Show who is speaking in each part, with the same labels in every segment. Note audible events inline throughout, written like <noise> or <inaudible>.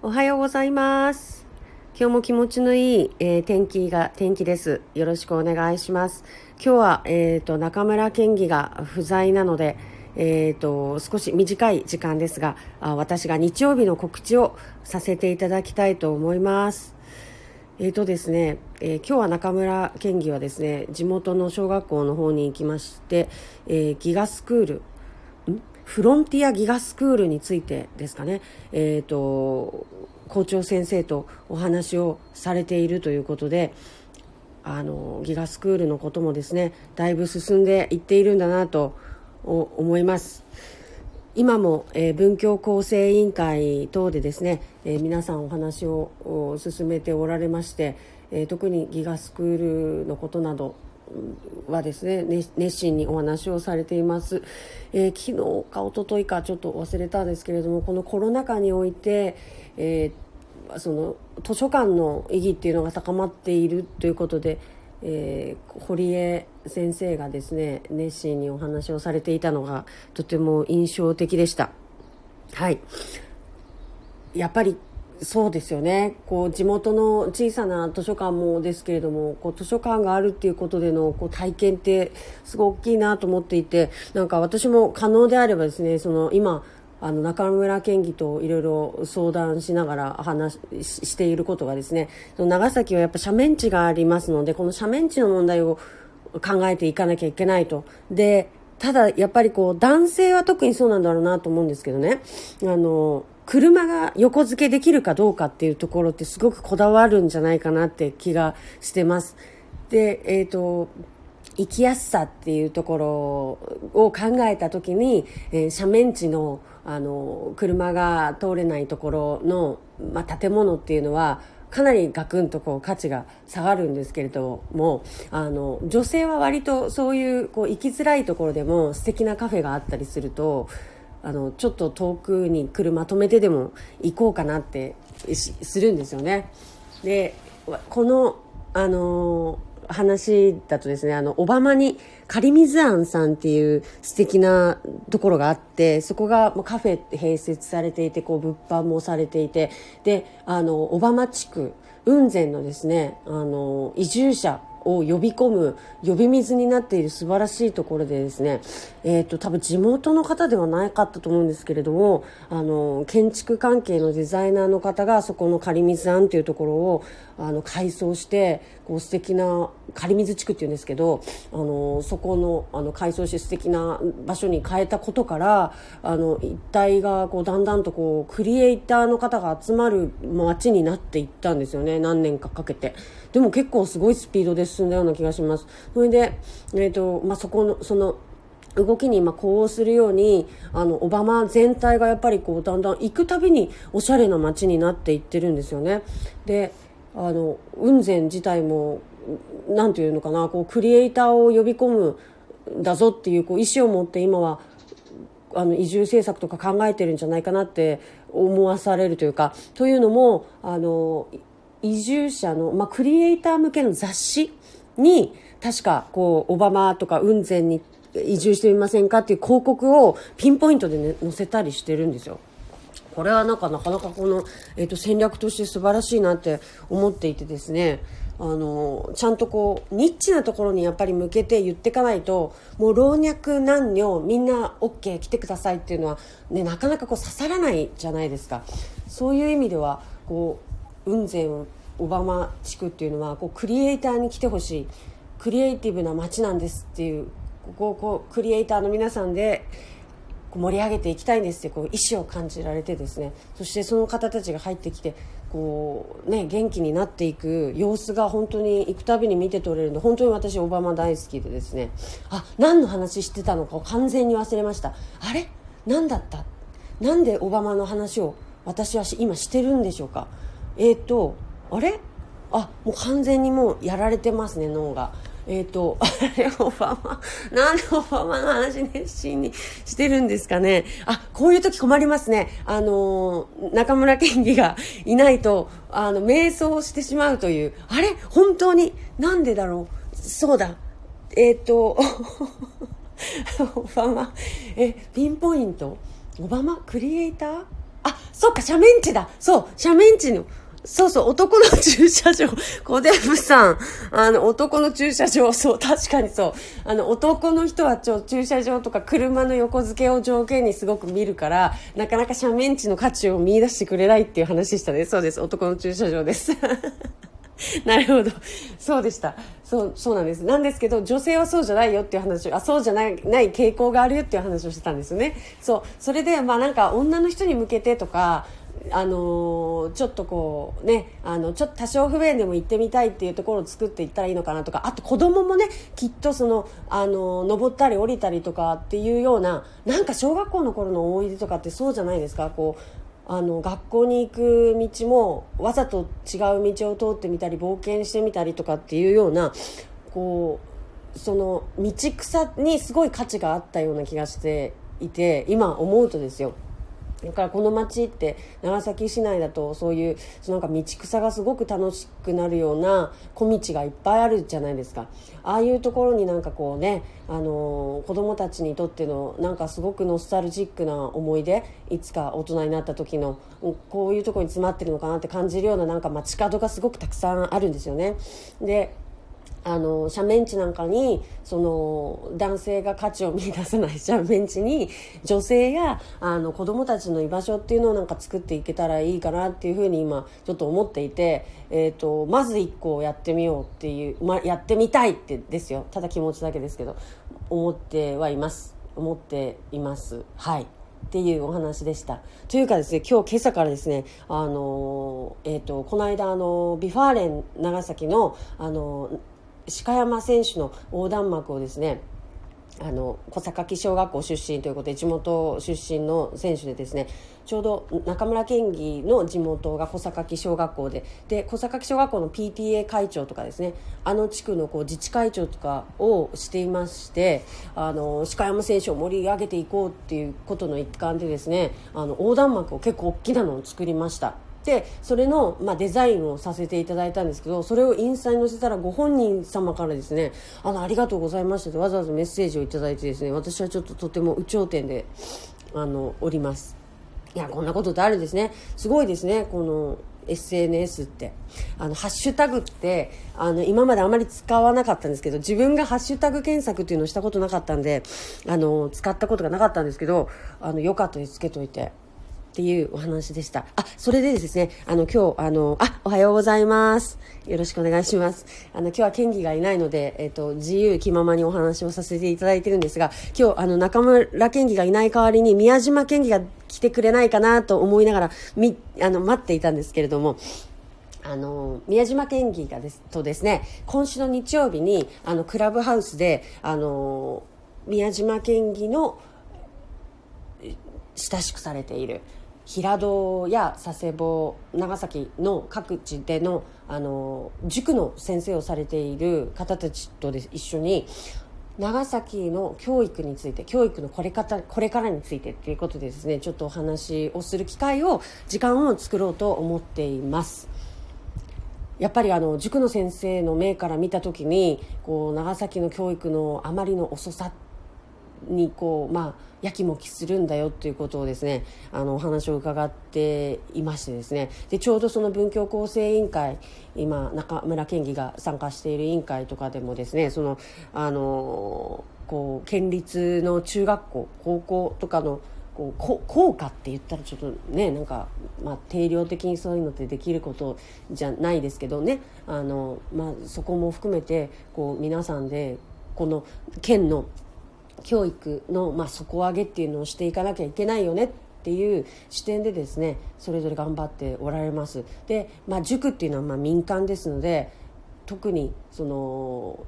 Speaker 1: おはようございます。今日も気持ちのいい、えー天気が、天気です。よろしくお願いします。今日は、えっ、と、中村県議が不在なので、えっ、と、少し短い時間ですがあ、私が日曜日の告知をさせていただきたいと思います。えーとですね、え今日は中村県議はですね、地元の小学校の方に行きまして、えーギガスクール、フロンティアギガスクールについてですかね、えー、と校長先生とお話をされているということであのギガスクールのこともですねだいぶ進んでいっているんだなと思います。今も、えー文教構成委員会等でですね、えー皆さんお話を進めておられまして、えー特にギガスクールのことなどはですね熱心にお話をされています、えー昨日か一昨日かちょっと忘れたんですけれどもこのコロナ禍において、えーその図書館の意義っていうのが高まっているということで、えー堀江先生がですね熱心にお話をされていたのがとても印象的でした。はいやっぱりそうですよねこう地元の小さな図書館もですけれどもこう図書館があるっていうことでのこう体験ってすごい大きいなと思っていてなんか私も可能であればですねその今あの中村県議といろいろ相談しながら話していることがですね長崎はやっぱ斜面地がありますのでこの斜面地の問題を考えていかなきゃいけないと。でただやっぱりこう男性は特にそうなんだろうなと思うんですけどねあの車が横付けできるかどうかっていうところってすごくこだわるんじゃないかなって気がしてます。で、えっ、と、生きやすさっていうところを考えた時に、えー斜面地のあの車が通れないところの、まあ、建物っていうのはかなりガクンとこう価値が下がるんですけれどもあの女性は割とそういうこう行きづらいところでも素敵なカフェがあったりするとあのちょっと遠くに車止めてでも行こうかなってするんですよね。でこのあの話だとですねあの小浜にカリミズアンさんっていう素敵なところがあってそこがカフェ併設されていてこう物販もされていてであの小浜地区雲仙のですねあの移住者を呼び込む呼び水になっている素晴らしいところでですね、えー、と多分地元の方ではなかったと思うんですけれどもあの建築関係のデザイナーの方がそこの仮水庵というところをあの改装してこう素敵な仮水地区っていうんですけどあのそこのあの改装して素敵な場所に変えたことからあの一帯がこうだんだんとこうクリエイターの方が集まる街になっていったんですよね。何年かかけて。でも結構すごいスピードで進んだような気がします。それで、えーとまあ、そこのその動きに今呼応するようにあのオバマ全体がやっぱりこうだんだん行くたびにおしゃれな街になっていってるんですよね。であの雲仙自体もなんていうのかなこうクリエイターを呼び込むんだぞっていうこう意思を持って今はあの移住政策とか考えてるんじゃないかなって思わされるというかというのもあの移住者の、まあ、クリエイター向けの雑誌に確かこうオバマとか雲仙に移住してみませんかっていう広告をピンポイントで、ね、載せたりしてるんですよ。これはなんかなかなかこの、えー、と戦略として素晴らしいなって思っていてですねあのちゃんとこうニッチなところにやっぱり向けて言っていかないともう老若男女みんな OK 来てくださいっていうのは、ね、なかなかこう刺さらないじゃないですか。そういう意味ではこう雲仙小浜地区っていうのはこうクリエイターに来てほしいクリエイティブな街なんですっていうここをこうクリエイターの皆さんで盛り上げていきたいんですってこう意思を感じられてですねそしてその方たちが入ってきてこう、ね、元気になっていく様子が本当に行くたびに見て取れるので本当に私オバマ大好きでですね。あ何の話してたのかを完全に忘れました。あれ？何だった？何でオバマの話を私は今してるんでしょうか？えっ、ー、とあれ？あもう完全にもうやられてますね脳が。えっ、ー、と、あれ、オバマ、なんでオバマの話熱心にしてるんですかね。あ、こういう時困りますね。あの、中村県議がいないと、あの、迷走してしまうという。あれ？本当に、なんでだろう？そうだ。えっ、ー、と、<laughs> オバマ、え、ピンポイント？オバマ？クリエイター？あ、そっか斜面地だそう斜面地のそうそう、男の駐車場。<laughs> コデブさん。あの、男の駐車場。そう、確かにそう。あの、男の人はちょ、駐車場とか車の横付けを条件にすごく見るから、なかなか斜面地の価値を見出してくれないっていう話でしたね。そうです。男の駐車場です。<laughs> なるほど。そうでした。そう、そうなんです。なんですけど、女性はそうじゃないよっていう話、あ、そうじゃない、ない傾向があるよっていう話をしてたんですよね。そう。それで、まあなんか女の人に向けてとか、あのちょっとこうねあのちょっと多少不便でも行ってみたいっていうところを作っていったらいいのかなとかあと子供もねきっとそのあの登ったり降りたりとかっていうようななんか小学校の頃の思い出とかってそうじゃないですか？こうあの学校に行く道もわざと違う道を通ってみたり冒険してみたりとかっていうようなこうその道草にすごい価値があったような気がしていて今思うとですよ。だからこの町って長崎市内だとそういうなんか道草がすごく楽しくなるような小道がいっぱいあるじゃないですか。ああいうところになんかこうね、あのー、子供たちにとってのなんかすごくノスタルジックな思い出いつか大人になった時のこういうところに詰まってるのかなって感じるようななんか街角がすごくたくさんあるんですよね。であの斜面地なんかにその男性が価値を見出さない斜面地に女性やあの子供たちの居場所っていうのをなんか作っていけたらいいかなっていうふうに今ちょっと思っていて、えーと、まず1個やってみようっていう、まやってみたいってですよただ気持ちだけですけど思ってはいます思っていますはい。っていうお話でした。というかですね、今日今朝からですね、あのえっ、ー、と、この間、あの、 V・ファーレン長崎の、あの鹿山選手の横断幕をですねあの小坂小学校出身ということで地元出身の選手でですねちょうど中村県議の地元が小坂小学校でで小坂小学校の PTA 会長とかですねあの地区のこう自治会長とかをしていましてあの鹿山選手を盛り上げていこうっていうことの一環でですねあの横断幕を結構大きなのを作りました。でそれの、まあ、デザインをさせていただいたんですけどそれをインスタに載せたらご本人様からですねあのありがとうございましたとわざわざメッセージをいただいてですね私はちょっととても有頂天であのおります。いやこんなことってあるですね。すごいですねこの SNS って。あのハッシュタグってあの今まであまり使わなかったんですけど自分がハッシュタグ検索っていうのをしたことなかったんであの使ったことがなかったんですけどあのよかったです。つけといて。っていうお話でした。あ、それでですね、あの、今日、あの、あ、おはようございます。よろしくお願いします。あの、今日は県議がいないので、えっ、と、自由気ままにお話をさせていただいてるんですが、今日、あの、中村県議がいない代わりに、宮島県議が来てくれないかなと思いながら、み、あの、待っていたんですけれども、あの宮島県議がですとですね今週の日曜日にあのクラブハウスであの宮島県議の親しくされている平戸や佐世保長崎の各地でのあの塾の先生をされている方たちとで一緒に長崎の教育について教育のこれ方これからについてっていうことでですねちょっとお話をする機会を時間を作ろうと思っています。やっぱりあの塾の先生の目から見た時にこう長崎の教育のあまりの遅さにこうまあやきもきするんだよっていうことをですねあのお話を伺っていましてですね。でちょうどその文教構成委員会今中村県議が参加している委員会とかでもですねそのあのこう県立の中学校高校とかのこう効果って言ったらちょっとねなんか、まあ、定量的にそういうのってできることじゃないですけどね。あの、まあ、そこも含めてこう皆さんでこの県の教育の、まあ、底上げっていうのをしていかなきゃいけないよねっていう視点でですねそれぞれ頑張っておられます。で、まあ、塾っていうのはまあ民間ですので特にその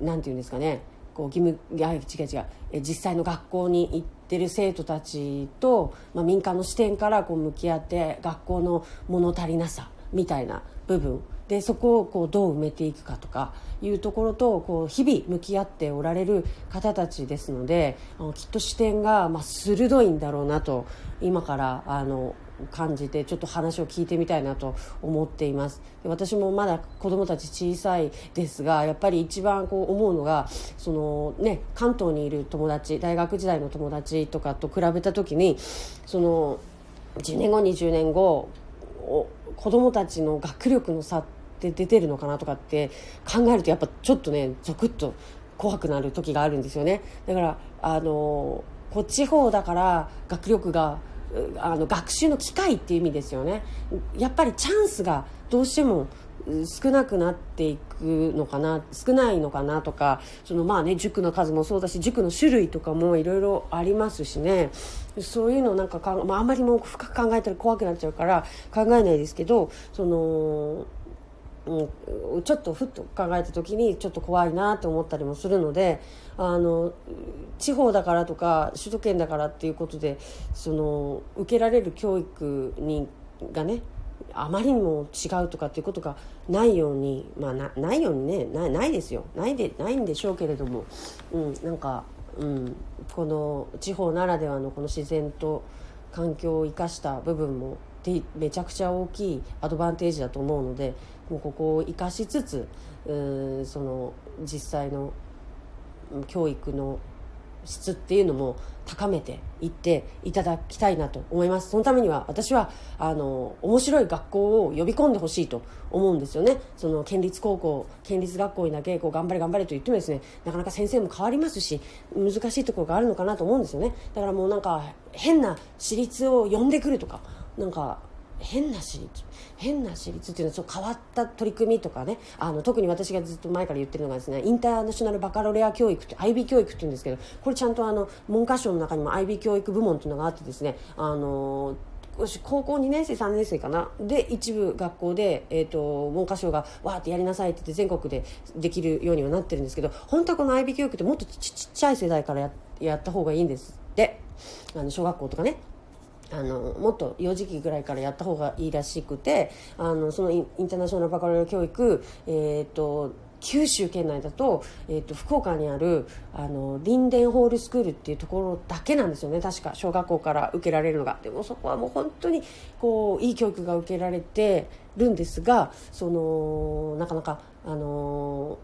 Speaker 1: なんていうんですかねこう義務いや違う違うえ実際の学校に行ってる生徒たちと、まあ、民間の視点からこう向き合って学校の物足りなさみたいな部分でそこをこうどう埋めていくかとかいうところとこう日々向き合っておられる方たちですのであのきっと視点がまあ鋭いんだろうなと今からあの感じてちょっと話を聞いてみたいなと思っています。私もまだ子供たち小さいですがやっぱり一番こう思うのがその、ね、関東にいる友達大学時代の友達とかと比べた時にその10年後20年後子供たちの学力の差って出てるのかなとかって考えるとやっぱちょっとねゾクッと怖くなる時があるんですよね。だからあのこっ地方だから学力があの学習の機会っていう意味ですよね。やっぱりチャンスがどうしても少なくなっていくのかな少ないのかなとかそのまあね塾の数もそうだし塾の種類とかもいろいろありますしね。そういうのなんかか、まあ、あんまりもう深く考えたら怖くなっちゃうから考えないですけどそのうん、ちょっとふっと考えた時にちょっと怖いなと思ったりもするのであの地方だからとか首都圏だからっていうことでその受けられる教育にがねあまりにも違うとかっていうことがないようにまあなないようにねないないですよ。ないでないんでしょうけれども、うん、なんか、うん、この地方ならではのこの自然と環境を生かした部分もめちゃくちゃ大きいアドバンテージだと思うのでもうここを生かしつつうその実際の教育の質っていうのも高めていっていただきたいなと思います。そのためには私はあの面白い学校を呼び込んでほしいと思うんですよね。その県立高校県立学校にだけこう頑張れ頑張れと言ってもですねなかなか先生も変わりますし難しいところがあるのかなと思うんですよね。だからもうなんか変な私立を呼んでくるとかなんか変な私立変な私立っていうのはそう変わった取り組みとかねあの特に私がずっと前から言ってるのがですねインターナショナルバカロレア教育って IB 教育っていうんですけどこれちゃんとあの文科省の中にも IB 教育部門っていうのがあってですねあの高校2年生3年生かな？で一部学校で、えーと、文科省がわーってやりなさいって言って全国でできるようにはなってるんですけど本当はこの IB 教育ってもっとちっちゃい世代からややった方がいいんですって。あの小学校とかね。あのもっと幼児期ぐらいからやった方がいいらしくてあのそのインターナショナルバカロレ教育、えーと、九州県内だと,、えーと、福岡にあるあのリンデンホールスクールっていうところだけなんですよね。確か小学校から受けられるのが。でもそこはもう本当にこういい教育が受けられてるんですがそのなかなかあの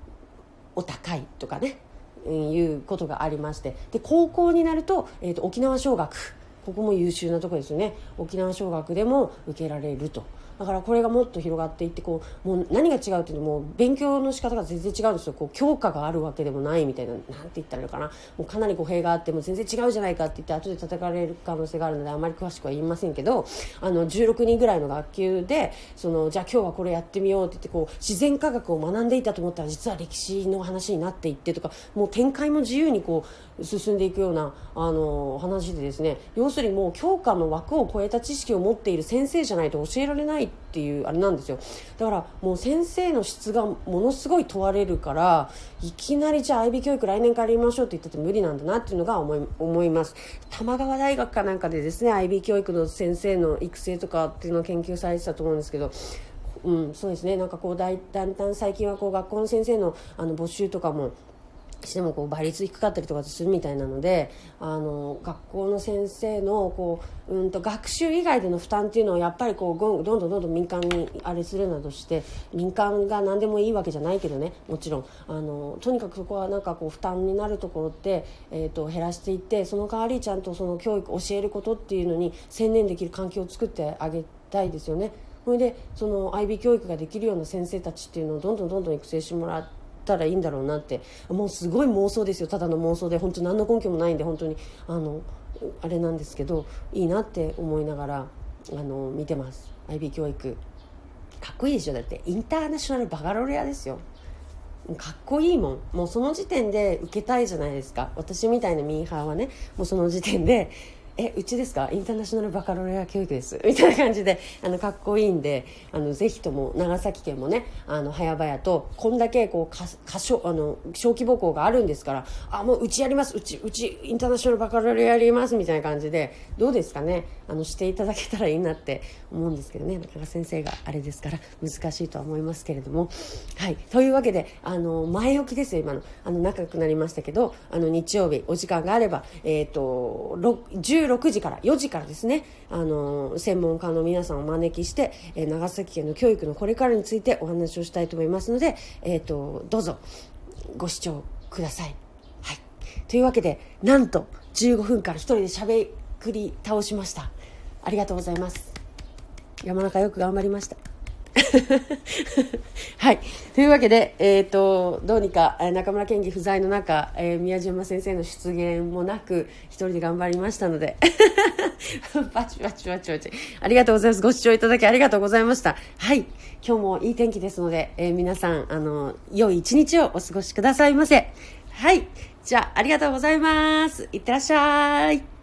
Speaker 1: お高いとかねいうことがありまして。で高校になると,、えーと沖縄小学ここも優秀なとこですよね。沖縄尚学でも受けられると。だからこれがもっと広がっていってこうもう何が違うっていうのも勉強の仕方が全然違うんですよ。こう教科があるわけでもないみたいななんて言ったらいいのかな。もうかなり語弊があっても全然違うじゃないかって言って後で叩かれる可能性があるのであまり詳しくは言いませんけどあの16人ぐらいの学級でそのじゃあ今日はこれやってみようって言ってこう自然科学を学んでいたと思ったら実は歴史の話になっていってとかもう展開も自由にこう進んでいくようなあの話でですね。要するにもう教科の枠を超えた知識を持っている先生じゃないと教えられないっていうあれなんですよ。だからもう先生の質がものすごい問われるからいきなりじゃあ IB 教育来年からやりましょうって言ってて無理なんだなっていうのが思い思います。玉川大学かなんかでですね IB 教育の先生の育成とかっていうのを研究されてたと思うんですけどうん、そうですね。なんかこうだんだん最近はこう学校の先生のあの募集とかもしてもこう倍率低かったりとかするみたいなのであの学校の先生のこう、うんと、学習以外での負担っていうのをやっぱりこうどんどんどんどん民間にあれするなどして民間が何でもいいわけじゃないけどねもちろんあのとにかくそこはなんかこう負担になるところって、えーと、減らしていってその代わりちゃんとその教育教えることっていうのに専念できる環境を作ってあげたいですよね。それでその IB 教育ができるような先生たちっていうのをどんどんどんどん育成してもらって。たらいいんだろうなってもうすごい妄想ですよ。ただの妄想で本当何の根拠もないんで本当にあのあれなんですけどいいなって思いながらあの見てます。IB 教育。かっこいいでしょ？だってインターナショナルバカロレアですよ。かっこいいもん。もうその時点で受けたいじゃないですか。私みたいなミーハーはねもうその時点でえうちですか？インターナショナルバカロレア教育ですみたいな感じで <laughs> あのかっこいいんであのぜひとも長崎県もねあの早々とこんだけこうかか小あの小規模校があるんですからあもううちやります。うちうちインターナショナルバカロレアやります。みたいな感じでどうですかね？あのしていただけたらいいなって思うんですけどね。中川先生があれですから難しいとは思いますけれども。はい。というわけであの前置きですよ今の。あの仲良くなりましたけどあの日曜日お時間があればえっ、ー、と10 16時から4時からですね、あの専門家の皆さんをお招きして、え長崎県の教育のこれからについてお話をしたいと思いますので、えっ、ー、と、どうぞご視聴ください。はい。というわけで、なんと15分から一人で喋り倒しました。ありがとうございます。山中よく頑張りました。<laughs> はい。というわけで、えっ、ー、と、どうにか中村県議不在の中、えー、宮島先生の出現もなく、一人で頑張りましたので、<laughs> バチバチバチバチ。ありがとうございます。ご視聴いただきありがとうございました。はい。今日もいい天気ですので、えー、皆さん、あの、良い一日をお過ごしくださいませ。はい。じゃあ、ありがとうございます。いってらっしゃい。